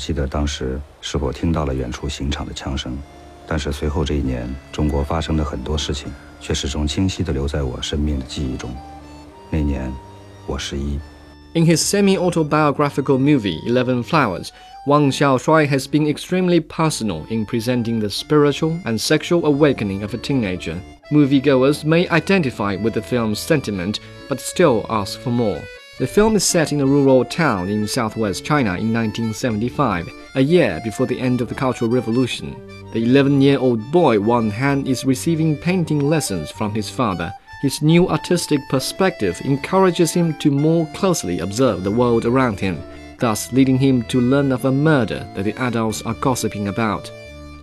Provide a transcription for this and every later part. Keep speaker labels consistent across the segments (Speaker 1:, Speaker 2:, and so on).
Speaker 1: 记得当时是否听到了远处刑场的枪声，但是随后这一年，中国发生的很多事情却始终清晰地留在我生命的记忆中。那年，我十一。
Speaker 2: In his semi-autobiographical movie Eleven Flowers, Wang Xiaoshuai has been extremely personal in presenting the spiritual and sexual awakening of a teenager. Moviegoers may identify with the film's sentiment, but still ask for more. The film is set in a rural town in southwest China in 1975, a year before the end of the Cultural Revolution. The 11 year old boy Wang Han is receiving painting lessons from his father his new artistic perspective encourages him to more closely observe the world around him, thus leading him to learn of a murder that the adults are gossiping about.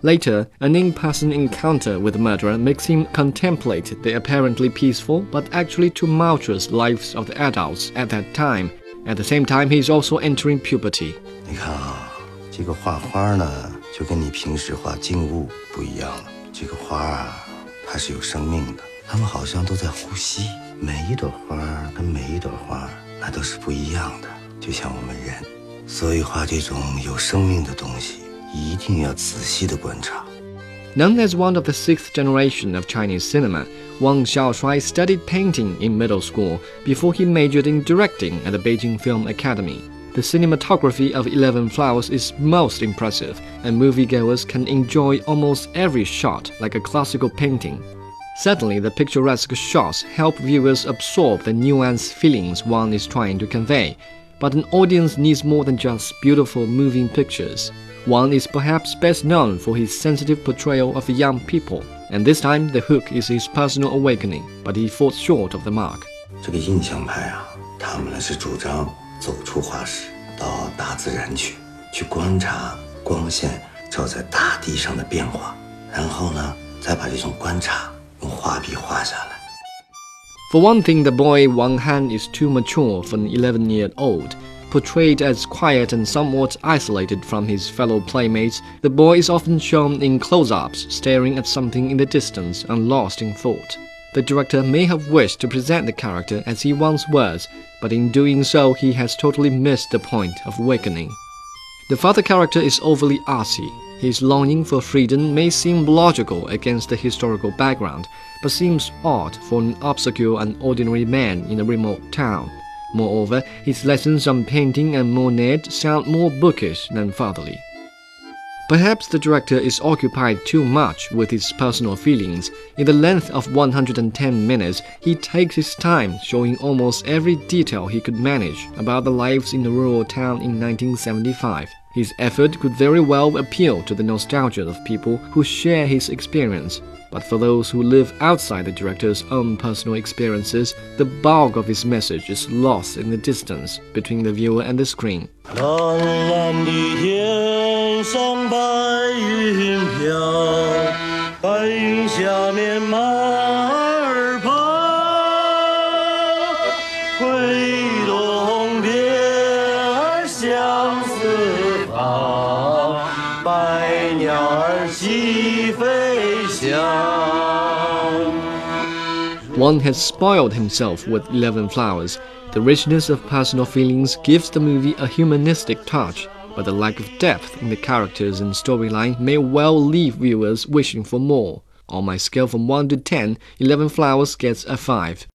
Speaker 2: Later, an in person encounter with the murderer makes him contemplate the apparently peaceful but actually tumultuous lives of the adults at that time. At the same time, he is also entering puberty.
Speaker 3: 你看啊，这个画花呢，就跟你平时画静物不一样了。这个花啊，它是有生命的。它们好像都在呼吸，每一朵花跟每一朵花那都是不一样的，就像我们人。所以画这种有生命的东西， 一定要仔细的观察。
Speaker 2: Known as one of the sixth generation of Chinese cinema, Wang Xiaoshuai studied painting in middle school before he majored in directing at the Beijing Film Academy. The cinematography of Eleven Flowers is most impressive, and moviegoers can enjoy almost every shot like a classical painting. Certainly, the picturesque shots help viewers absorb the nuanced feelings one is trying to convey. But an audience needs more than just beautiful moving pictures. One is perhaps best known for his sensitive portrayal of young people, and this time the hook is his personal awakening, but he falls short of the mark.
Speaker 3: 这个印象派啊，他们呢是主张走出画室，到大自然去，去观察光线照在大地上的变化，然后呢，再把这种观察
Speaker 2: For one thing, the boy Wang Han is too mature for an 11 year old. Portrayed as quiet and somewhat isolated from his fellow playmates, the boy is often shown in close ups, staring at something in the distance and lost in thought. The director may have wished to present the character as he once was, but in doing so, he has totally missed the point of awakening. The father character is overly artsy. His longing for freedom may seem logical against the historical background, but seems odd for an obscure and ordinary man in a remote town. Moreover, his lessons on painting and Monet sound more bookish than fatherly. Perhaps the director is occupied too much with his personal feelings. In the length of 110 minutes, he takes his time showing almost every detail he could manage about the lives in the rural town in 1975. His effort could very well appeal to the nostalgia of people who share his experience. But for those who live outside the director's own personal experiences, the bulk of his message is lost in the distance between the viewer and the screen. Wang has spoiled himself with eleven flowers. The richness of personal feelings gives the movie a humanistic touch, but the lack of depth in the characters and storyline may well leave viewers wishing for more. On my scale from 1 to 10, 11 Flowers gets a 5.